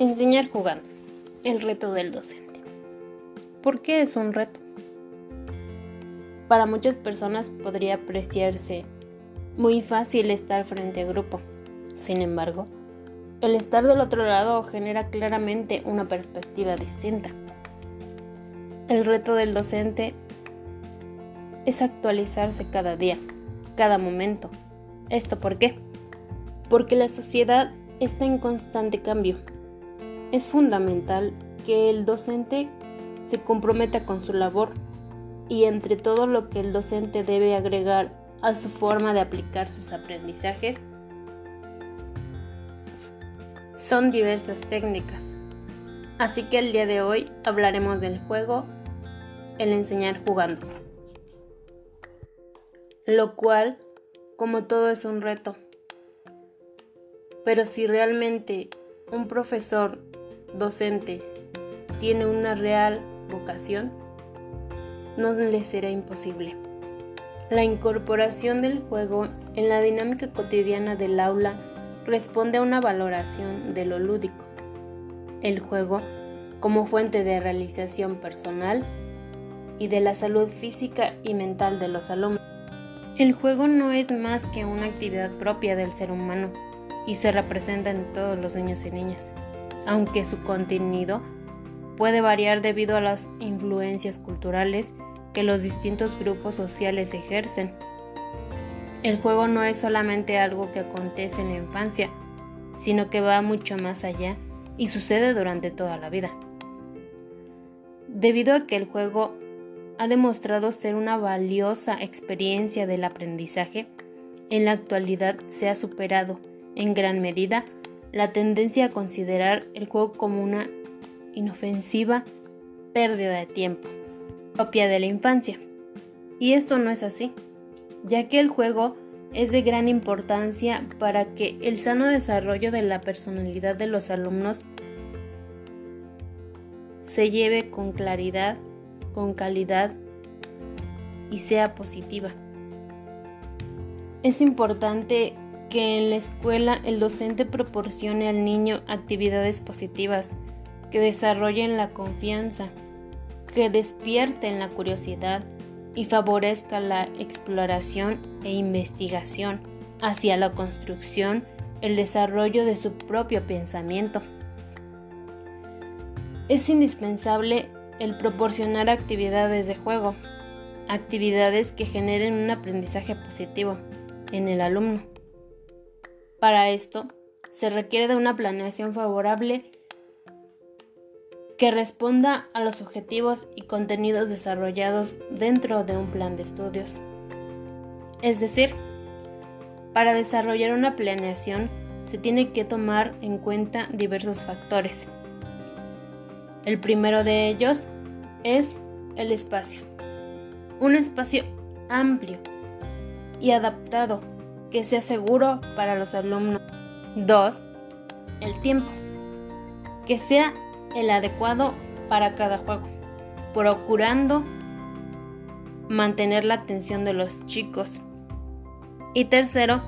Enseñar jugando. El reto del docente. ¿Por qué es un reto? Para muchas personas podría apreciarse muy fácil estar frente a grupo. Sin embargo, el estar del otro lado genera claramente una perspectiva distinta. El reto del docente es actualizarse cada día, cada momento. ¿Esto por qué? Porque la sociedad está en constante cambio es fundamental que el docente se comprometa con su labor y entre todo lo que el docente debe agregar a su forma de aplicar sus aprendizajes son diversas técnicas. Así que el día de hoy hablaremos del juego, el enseñar jugando. Lo cual, como todo, es un reto. Pero si realmente un profesor docente tiene una real vocación, no le será imposible. La incorporación del juego en la dinámica cotidiana del aula responde a una valoración de lo lúdico. El juego como fuente de realización personal y de la salud física y mental de los alumnos. El juego no es más que una actividad propia del ser humano y se representa en todos los niños y niñas aunque su contenido puede variar debido a las influencias culturales que los distintos grupos sociales ejercen. El juego no es solamente algo que acontece en la infancia, sino que va mucho más allá y sucede durante toda la vida. Debido a que el juego ha demostrado ser una valiosa experiencia del aprendizaje, en la actualidad se ha superado, en gran medida, la tendencia a considerar el juego como una inofensiva pérdida de tiempo, propia de la infancia. Y esto no es así, ya que el juego es de gran importancia para que el sano desarrollo de la personalidad de los alumnos se lleve con claridad, con calidad y sea positiva. Es importante que en la escuela el docente proporcione al niño actividades positivas que desarrollen la confianza, que despierten la curiosidad y favorezca la exploración e investigación hacia la construcción, el desarrollo de su propio pensamiento. Es indispensable el proporcionar actividades de juego, actividades que generen un aprendizaje positivo en el alumno. Para esto, se requiere de una planeación favorable que responda a los objetivos y contenidos desarrollados dentro de un plan de estudios. Es decir, para desarrollar una planeación se tiene que tomar en cuenta diversos factores. El primero de ellos es el espacio. Un espacio amplio y adaptado que sea seguro para los alumnos. 2. El tiempo. Que sea el adecuado para cada juego, procurando mantener la atención de los chicos. Y tercero,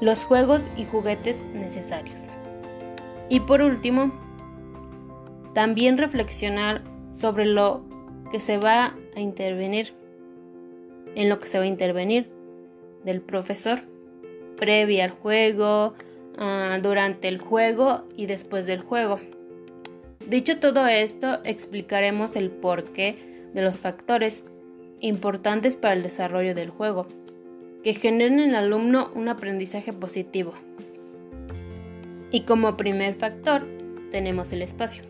los juegos y juguetes necesarios. Y por último, también reflexionar sobre lo que se va a intervenir, en lo que se va a intervenir del profesor, previa al juego, ah, durante el juego y después del juego. Dicho todo esto, explicaremos el porqué de los factores importantes para el desarrollo del juego, que generen en el alumno un aprendizaje positivo. Y como primer factor tenemos el espacio.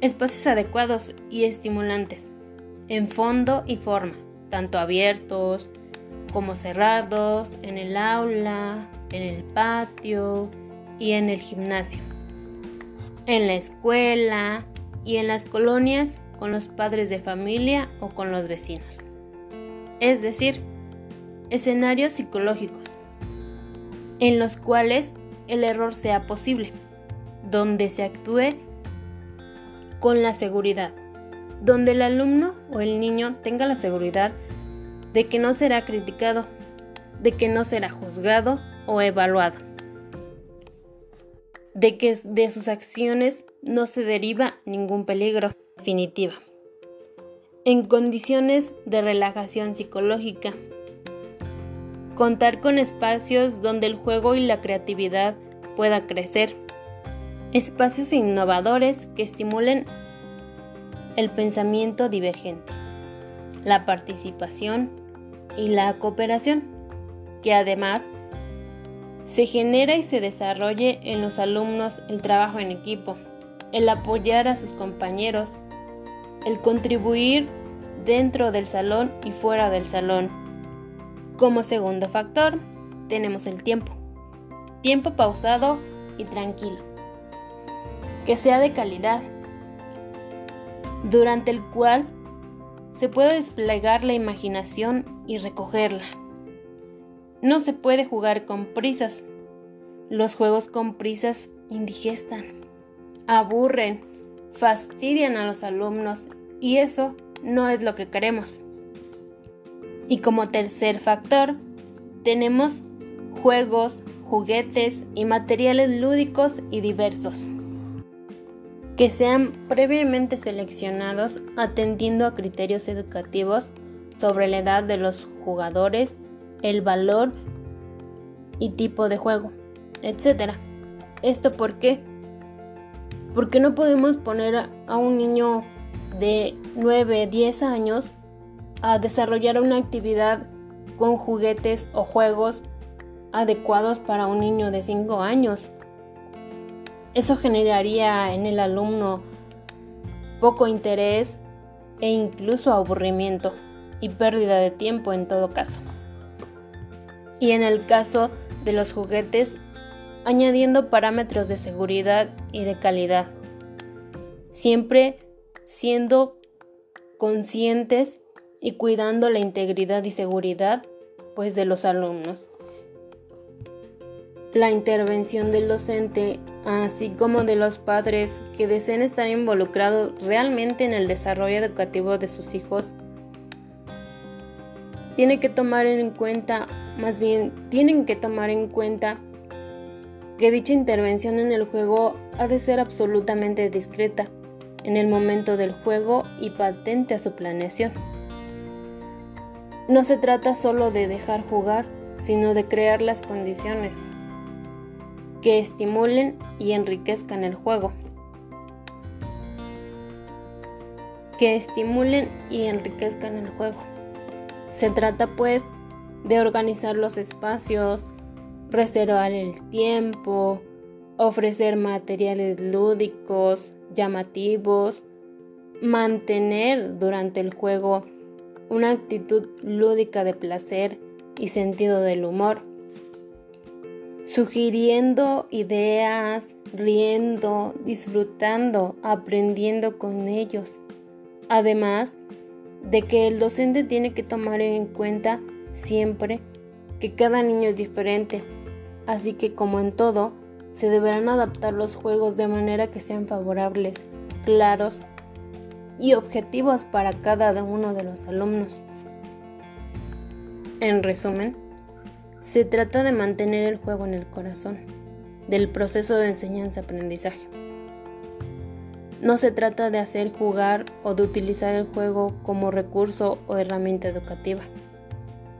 Espacios adecuados y estimulantes, en fondo y forma, tanto abiertos, como cerrados, en el aula, en el patio y en el gimnasio, en la escuela y en las colonias con los padres de familia o con los vecinos. Es decir, escenarios psicológicos en los cuales el error sea posible, donde se actúe con la seguridad, donde el alumno o el niño tenga la seguridad de que no será criticado, de que no será juzgado o evaluado. de que de sus acciones no se deriva ningún peligro definitiva. En condiciones de relajación psicológica. Contar con espacios donde el juego y la creatividad pueda crecer. Espacios innovadores que estimulen el pensamiento divergente, la participación y la cooperación, que además se genera y se desarrolle en los alumnos el trabajo en equipo, el apoyar a sus compañeros, el contribuir dentro del salón y fuera del salón. Como segundo factor, tenemos el tiempo. Tiempo pausado y tranquilo. Que sea de calidad, durante el cual se puede desplegar la imaginación y recogerla. No se puede jugar con prisas. Los juegos con prisas indigestan, aburren, fastidian a los alumnos y eso no es lo que queremos. Y como tercer factor, tenemos juegos, juguetes y materiales lúdicos y diversos que sean previamente seleccionados atendiendo a criterios educativos sobre la edad de los jugadores, el valor y tipo de juego, etc. ¿Esto por qué? Porque no podemos poner a un niño de 9, 10 años a desarrollar una actividad con juguetes o juegos adecuados para un niño de 5 años. Eso generaría en el alumno poco interés e incluso aburrimiento y pérdida de tiempo en todo caso. Y en el caso de los juguetes, añadiendo parámetros de seguridad y de calidad, siempre siendo conscientes y cuidando la integridad y seguridad pues de los alumnos. La intervención del docente, así como de los padres que deseen estar involucrados realmente en el desarrollo educativo de sus hijos, tiene que tomar en cuenta, más bien, tienen que tomar en cuenta que dicha intervención en el juego ha de ser absolutamente discreta en el momento del juego y patente a su planeación. No se trata solo de dejar jugar, sino de crear las condiciones que estimulen y enriquezcan el juego. Que estimulen y enriquezcan el juego. Se trata pues de organizar los espacios, reservar el tiempo, ofrecer materiales lúdicos, llamativos, mantener durante el juego una actitud lúdica de placer y sentido del humor, sugiriendo ideas, riendo, disfrutando, aprendiendo con ellos. Además, de que el docente tiene que tomar en cuenta siempre que cada niño es diferente, así que como en todo, se deberán adaptar los juegos de manera que sean favorables, claros y objetivos para cada uno de los alumnos. En resumen, se trata de mantener el juego en el corazón del proceso de enseñanza-aprendizaje. No se trata de hacer jugar o de utilizar el juego como recurso o herramienta educativa.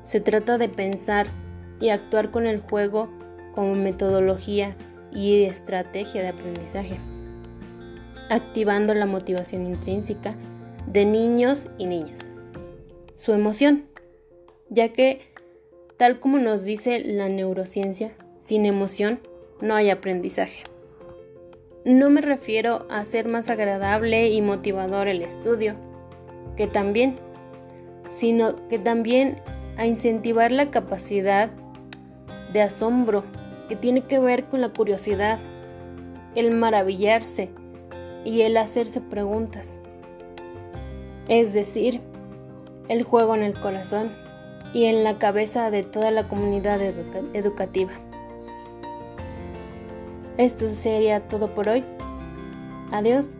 Se trata de pensar y actuar con el juego como metodología y estrategia de aprendizaje, activando la motivación intrínseca de niños y niñas. Su emoción, ya que, tal como nos dice la neurociencia, sin emoción no hay aprendizaje. No me refiero a hacer más agradable y motivador el estudio, que también, sino que también a incentivar la capacidad de asombro que tiene que ver con la curiosidad, el maravillarse y el hacerse preguntas. Es decir, el juego en el corazón y en la cabeza de toda la comunidad educativa. Esto sería todo por hoy. Adiós.